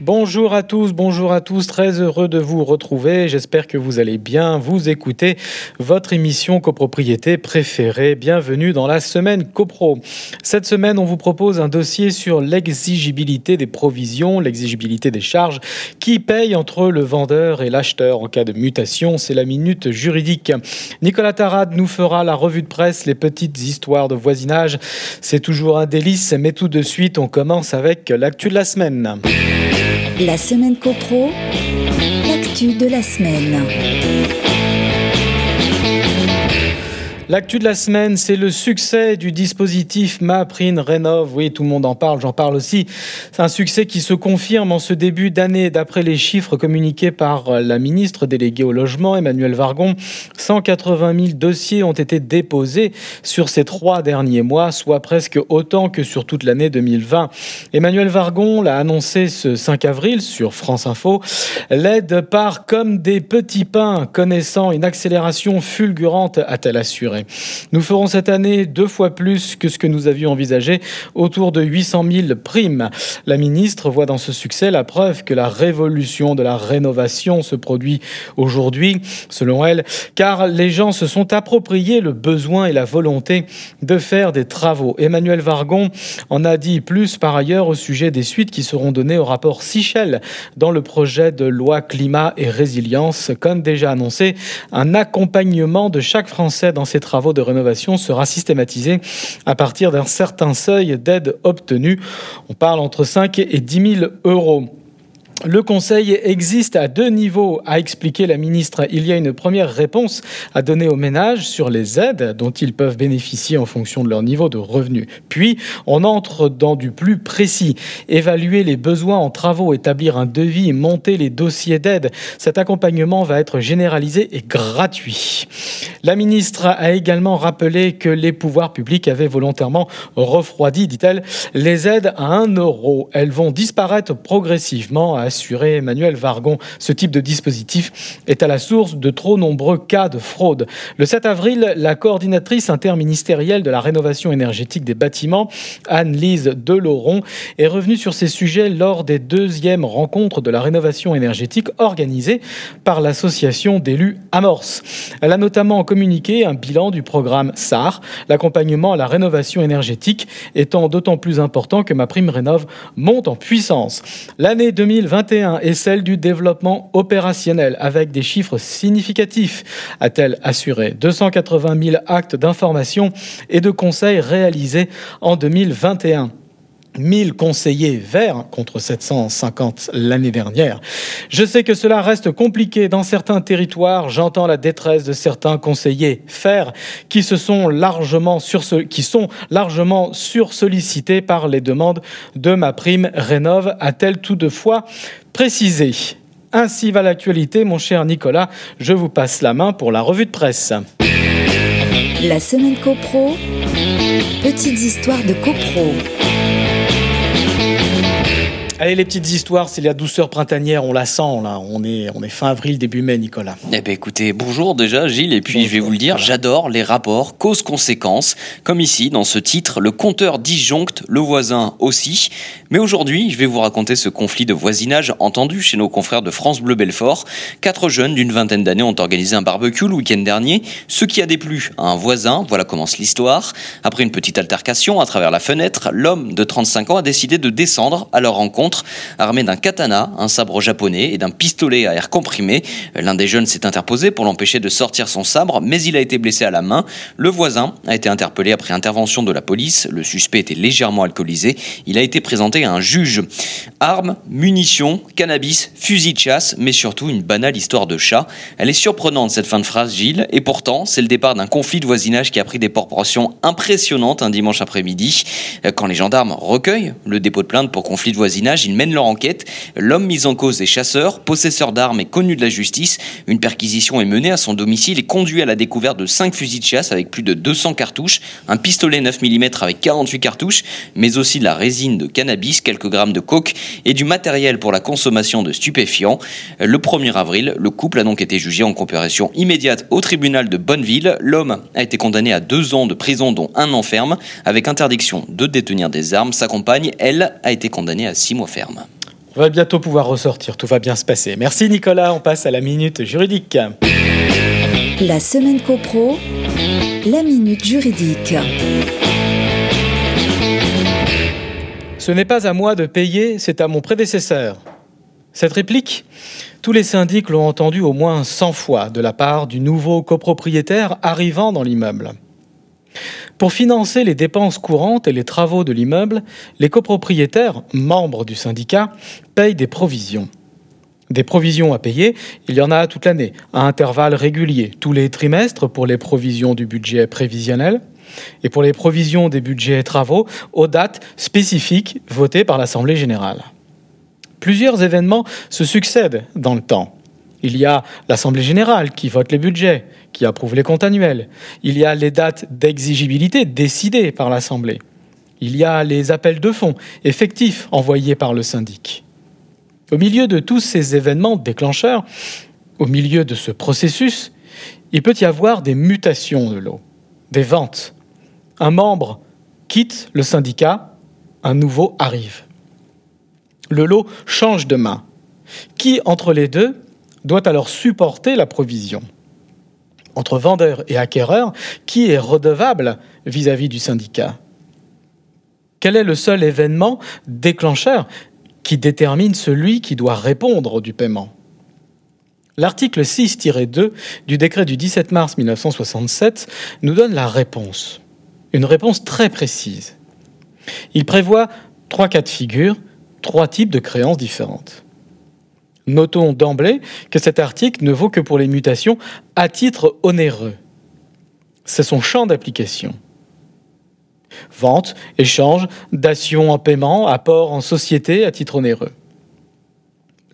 Bonjour à tous, bonjour à tous, très heureux de vous retrouver. J'espère que vous allez bien. Vous écoutez votre émission copropriété préférée. Bienvenue dans la semaine copro. Cette semaine, on vous propose un dossier sur l'exigibilité des provisions, l'exigibilité des charges qui payent entre le vendeur et l'acheteur en cas de mutation. C'est la minute juridique. Nicolas Tarade nous fera la revue de presse, les petites histoires de voisinage. C'est toujours un délice, mais tout de suite, on commence avec l'actu de la semaine. La semaine copro, l'actu de la semaine. L'actu de la semaine, c'est le succès du dispositif MaPrime Rénov. Oui, tout le monde en parle, j'en parle aussi. C'est un succès qui se confirme en ce début d'année. D'après les chiffres communiqués par la ministre déléguée au logement, Emmanuel Vargon, 180 000 dossiers ont été déposés sur ces trois derniers mois, soit presque autant que sur toute l'année 2020. Emmanuel Vargon l'a annoncé ce 5 avril sur France Info. L'aide part comme des petits pains, connaissant une accélération fulgurante, a-t-elle assuré. Nous ferons cette année deux fois plus que ce que nous avions envisagé, autour de 800 000 primes. La ministre voit dans ce succès la preuve que la révolution de la rénovation se produit aujourd'hui, selon elle, car les gens se sont appropriés le besoin et la volonté de faire des travaux. Emmanuel Vargon en a dit plus par ailleurs au sujet des suites qui seront données au rapport Sichel dans le projet de loi climat et résilience. Comme déjà annoncé, un accompagnement de chaque Français dans ces travaux de rénovation sera systématisé à partir d'un certain seuil d'aide obtenue. On parle entre 5 et 10 000 euros. Le Conseil existe à deux niveaux, a expliqué la ministre. Il y a une première réponse à donner aux ménages sur les aides dont ils peuvent bénéficier en fonction de leur niveau de revenu. Puis, on entre dans du plus précis. Évaluer les besoins en travaux, établir un devis, monter les dossiers d'aide. Cet accompagnement va être généralisé et gratuit. La ministre a également rappelé que les pouvoirs publics avaient volontairement refroidi, dit-elle, les aides à 1 euro. Elles vont disparaître progressivement assuré Emmanuel Vargon. Ce type de dispositif est à la source de trop nombreux cas de fraude. Le 7 avril, la coordinatrice interministérielle de la rénovation énergétique des bâtiments, Anne-Lise Deloron, est revenue sur ces sujets lors des deuxièmes rencontres de la rénovation énergétique organisées par l'association d'élus Amorce. Elle a notamment communiqué un bilan du programme SAR, l'accompagnement à la rénovation énergétique étant d'autant plus important que ma prime rénov monte en puissance. L'année 2020 21 est celle du développement opérationnel avec des chiffres significatifs, a-t-elle assuré. 280 000 actes d'information et de conseils réalisés en 2021. 1000 conseillers verts contre 750 l'année dernière. Je sais que cela reste compliqué dans certains territoires. J'entends la détresse de certains conseillers fer qui se sont largement sur qui sont largement sursollicités par les demandes de ma prime rénove, a-t-elle toutefois précisé. Ainsi va l'actualité, mon cher Nicolas. Je vous passe la main pour la revue de presse. La semaine CoPro, petites histoires de CoPro. Allez, les petites histoires, c'est la douceur printanière, on la sent là. On est, on est fin avril, début mai, Nicolas. Eh bien, écoutez, bonjour déjà, Gilles, et puis je vais vous le dire, j'adore les rapports cause-conséquence, comme ici dans ce titre, le compteur disjoncte, le voisin aussi. Mais aujourd'hui, je vais vous raconter ce conflit de voisinage entendu chez nos confrères de France Bleu Belfort. Quatre jeunes d'une vingtaine d'années ont organisé un barbecue le week-end dernier, ce qui a déplu à un voisin. Voilà commence l'histoire. Après une petite altercation à travers la fenêtre, l'homme de 35 ans a décidé de descendre à leur rencontre armé d'un katana, un sabre japonais et d'un pistolet à air comprimé. L'un des jeunes s'est interposé pour l'empêcher de sortir son sabre, mais il a été blessé à la main. Le voisin a été interpellé après intervention de la police. Le suspect était légèrement alcoolisé. Il a été présenté à un juge. Armes, munitions, cannabis, fusil de chasse, mais surtout une banale histoire de chat. Elle est surprenante cette fin de phrase, Gilles, et pourtant c'est le départ d'un conflit de voisinage qui a pris des proportions impressionnantes un dimanche après-midi. Quand les gendarmes recueillent le dépôt de plainte pour conflit de voisinage, Ils mènent leur enquête. L'homme mis en cause est chasseur, possesseur d'armes et connu de la justice. Une perquisition est menée à son domicile et conduit à la découverte de 5 fusils de chasse avec plus de 200 cartouches, un pistolet 9 mm avec 48 cartouches, mais aussi de la résine de cannabis, quelques grammes de coke et du matériel pour la consommation de stupéfiants. Le 1er avril, le couple a donc été jugé en comparution immédiate au tribunal de Bonneville. L'homme a été condamné à deux ans de prison, dont un an ferme, avec interdiction de détenir des armes. Sa compagne, elle, a été condamnée à six mois ferme. On va bientôt pouvoir ressortir, tout va bien se passer. Merci Nicolas, on passe à la minute juridique. La semaine copro, la minute juridique. Ce n'est pas à moi de payer, c'est à mon prédécesseur. Cette réplique, tous les syndics l'ont entendue au moins 100 fois de la part du nouveau copropriétaire arrivant dans l'immeuble. Pour financer les dépenses courantes et les travaux de l'immeuble, les copropriétaires, membres du syndicat, payent des provisions. Des provisions à payer, il y en a toute l'année, à intervalles réguliers, tous les trimestres pour les provisions du budget prévisionnel et pour les provisions des budgets travaux aux dates spécifiques votées par l'Assemblée générale. Plusieurs événements se succèdent dans le temps. Il y a l'Assemblée générale qui vote les budgets, qui approuve les comptes annuels. Il y a les dates d'exigibilité décidées par l'Assemblée. Il y a les appels de fonds effectifs envoyés par le syndic. Au milieu de tous ces événements déclencheurs, au milieu de ce processus, il peut y avoir des mutations de l'eau, des ventes. Un membre quitte le syndicat, un nouveau arrive. Le lot change de main. Qui entre les deux doit alors supporter la provision. Entre vendeur et acquéreur, qui est redevable vis-à-vis du syndicat Quel est le seul événement déclencheur qui détermine celui qui doit répondre du paiement? L'article 6-2 du décret du 17 mars 1967 nous donne la réponse, une réponse très précise. Il prévoit trois cas de figure, trois types de créances différentes. Notons d'emblée que cet article ne vaut que pour les mutations à titre onéreux. C'est son champ d'application. Vente, échange, dation en paiement, apport en société à titre onéreux.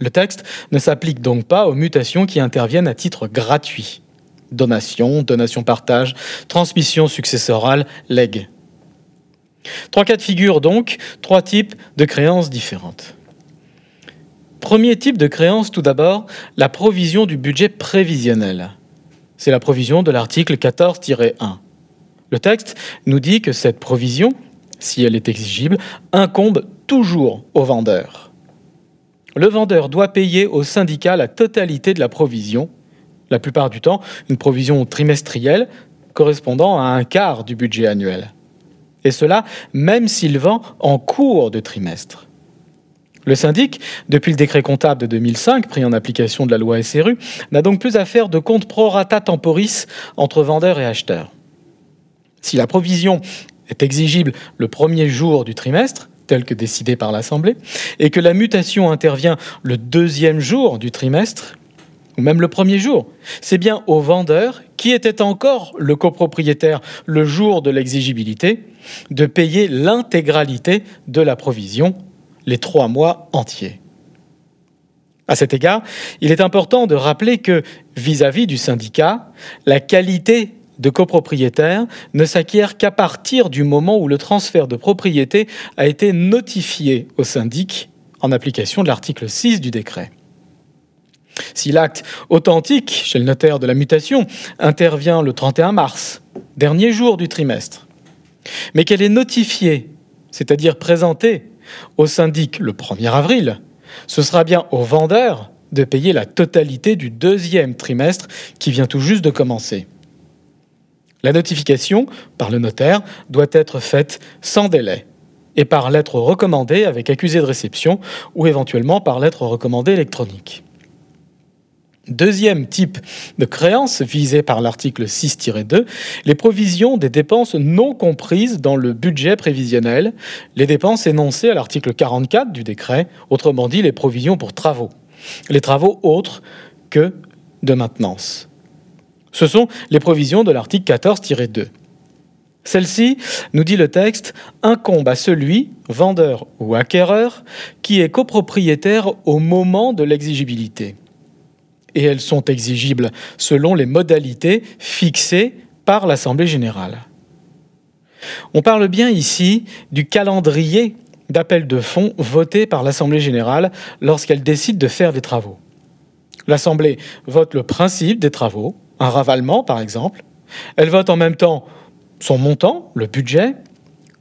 Le texte ne s'applique donc pas aux mutations qui interviennent à titre gratuit. Donation, donation-partage, transmission successorale, legs. Trois cas de figure donc, trois types de créances différentes. Premier type de créance, tout d'abord, la provision du budget prévisionnel. C'est la provision de l'article 14-1. Le texte nous dit que cette provision, si elle est exigible, incombe toujours au vendeur. Le vendeur doit payer au syndicat la totalité de la provision, la plupart du temps une provision trimestrielle correspondant à un quart du budget annuel. Et cela même s'il vend en cours de trimestre. Le syndic, depuis le décret comptable de 2005, pris en application de la loi SRU, n'a donc plus à faire de compte pro rata temporis entre vendeurs et acheteurs. Si la provision est exigible le premier jour du trimestre, tel que décidé par l'Assemblée, et que la mutation intervient le deuxième jour du trimestre, ou même le premier jour, c'est bien au vendeur, qui était encore le copropriétaire le jour de l'exigibilité, de payer l'intégralité de la provision les trois mois entiers. À cet égard, il est important de rappeler que, vis-à-vis du syndicat, la qualité de copropriétaire ne s'acquiert qu'à partir du moment où le transfert de propriété a été notifié au syndic en application de l'article 6 du décret. Si l'acte authentique chez le notaire de la mutation intervient le 31 mars, dernier jour du trimestre, mais qu'elle est notifiée, c'est-à-dire présentée au syndic le 1er avril, ce sera bien au vendeur de payer la totalité du deuxième trimestre qui vient tout juste de commencer. La notification par le notaire doit être faite sans délai et par lettre recommandée avec accusé de réception ou éventuellement par lettre recommandée électronique. Deuxième type de créance visée par l'article 6-2, les provisions des dépenses non comprises dans le budget prévisionnel, les dépenses énoncées à l'article 44 du décret, autrement dit les provisions pour travaux, les travaux autres que de maintenance. Ce sont les provisions de l'article 14-2. Celle-ci, nous dit le texte, incombe à celui, vendeur ou acquéreur, qui est copropriétaire au moment de l'exigibilité. Et elles sont exigibles selon les modalités fixées par l'Assemblée générale. On parle bien ici du calendrier d'appel de fonds voté par l'Assemblée générale lorsqu'elle décide de faire des travaux. L'Assemblée vote le principe des travaux, un ravalement par exemple. Elle vote en même temps son montant, le budget,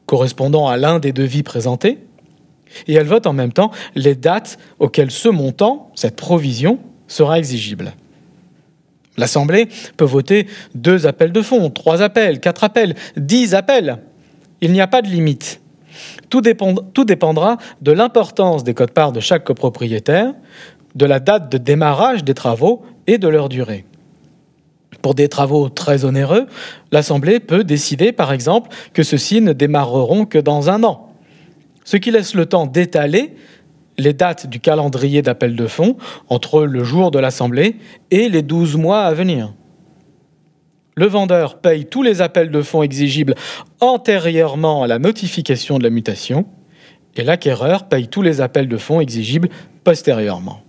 correspondant à l'un des devis présentés, et elle vote en même temps les dates auxquelles ce montant, cette provision, sera exigible. L'Assemblée peut voter deux appels de fonds, trois appels, quatre appels, dix appels. Il n'y a pas de limite. Tout, dépendra de l'importance des codes-parts de chaque copropriétaire, de la date de démarrage des travaux et de leur durée. Pour des travaux très onéreux, l'Assemblée peut décider, par exemple, que ceux-ci ne démarreront que dans un an, ce qui laisse le temps d'étaler les dates du calendrier d'appel de fonds entre le jour de l'Assemblée et les 12 mois à venir. Le vendeur paye tous les appels de fonds exigibles antérieurement à la notification de la mutation et l'acquéreur paye tous les appels de fonds exigibles postérieurement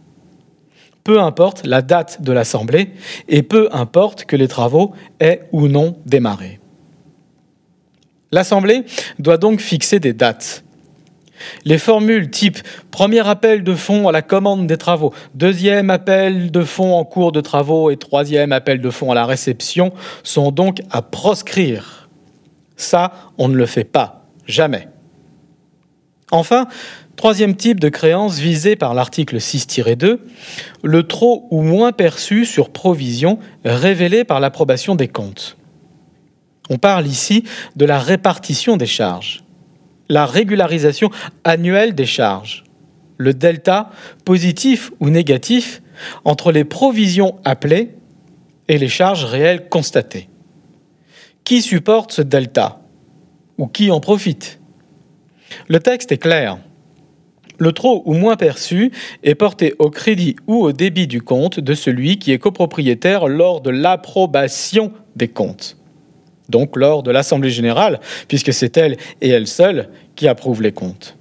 peu importe la date de l'Assemblée et peu importe que les travaux aient ou non démarré. L'Assemblée doit donc fixer des dates. Les formules type premier appel de fonds à la commande des travaux, deuxième appel de fonds en cours de travaux et troisième appel de fonds à la réception sont donc à proscrire. Ça, on ne le fait pas, jamais. Enfin, Troisième type de créance visé par l'article 6-2, le trop ou moins perçu sur provision révélé par l'approbation des comptes. On parle ici de la répartition des charges, la régularisation annuelle des charges, le delta positif ou négatif entre les provisions appelées et les charges réelles constatées. Qui supporte ce delta Ou qui en profite? Le texte est clair. Le trop ou moins perçu est porté au crédit ou au débit du compte de celui qui est copropriétaire lors de l'approbation des comptes. Donc lors de l'Assemblée générale, puisque c'est elle et elle seule qui approuve les comptes.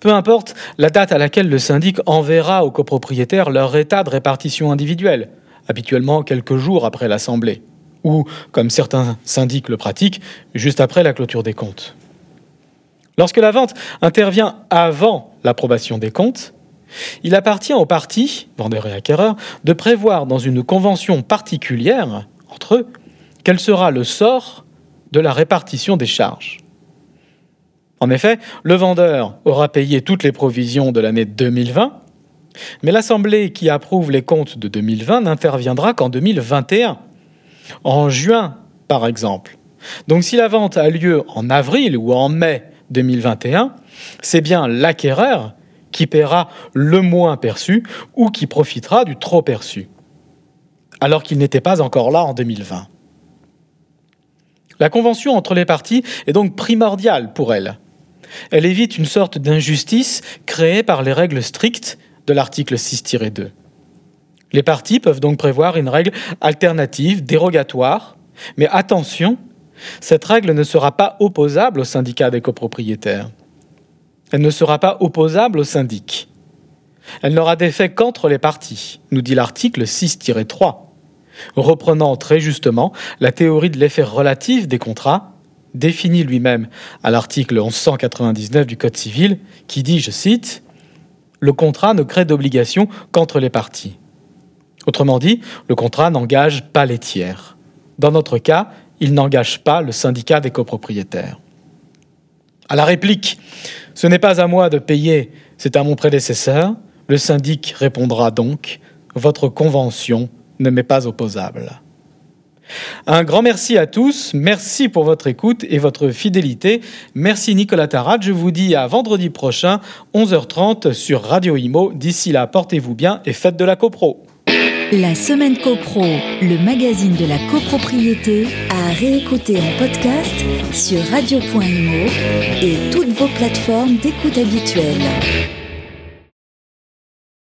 Peu importe la date à laquelle le syndic enverra aux copropriétaires leur état de répartition individuelle, habituellement quelques jours après l'Assemblée, ou, comme certains syndics le pratiquent, juste après la clôture des comptes. Lorsque la vente intervient avant l'approbation des comptes, il appartient aux parties, vendeurs et acquéreurs, de prévoir dans une convention particulière entre eux quel sera le sort de la répartition des charges. En effet, le vendeur aura payé toutes les provisions de l'année 2020, mais l'Assemblée qui approuve les comptes de 2020 n'interviendra qu'en 2021, en juin par exemple. Donc si la vente a lieu en avril ou en mai 2021, c'est bien l'acquéreur qui paiera le moins perçu ou qui profitera du trop perçu, alors qu'il n'était pas encore là en 2020. La convention entre les parties est donc primordiale pour elle. Elle évite une sorte d'injustice créée par les règles strictes de l'article 6-2. Les parties peuvent donc prévoir une règle alternative, dérogatoire, mais attention, cette règle ne sera pas opposable au syndicat des copropriétaires. Elle ne sera pas opposable au syndic. Elle n'aura d'effet qu'entre les parties, nous dit l'article 6-3, reprenant très justement la théorie de l'effet relatif des contrats, définie lui-même à l'article 1199 du Code civil, qui dit, je cite, Le contrat ne crée d'obligation qu'entre les parties. Autrement dit, le contrat n'engage pas les tiers. Dans notre cas, il n'engage pas le syndicat des copropriétaires. À la réplique, ce n'est pas à moi de payer, c'est à mon prédécesseur, le syndic répondra donc, votre convention ne m'est pas opposable. Un grand merci à tous, merci pour votre écoute et votre fidélité. Merci Nicolas Tarat, je vous dis à vendredi prochain, 11h30 sur Radio Imo. D'ici là, portez-vous bien et faites de la copro. La semaine copro, le magazine de la copropriété, à réécouter en podcast sur radio.imo et toutes vos plateformes d'écoute habituelles.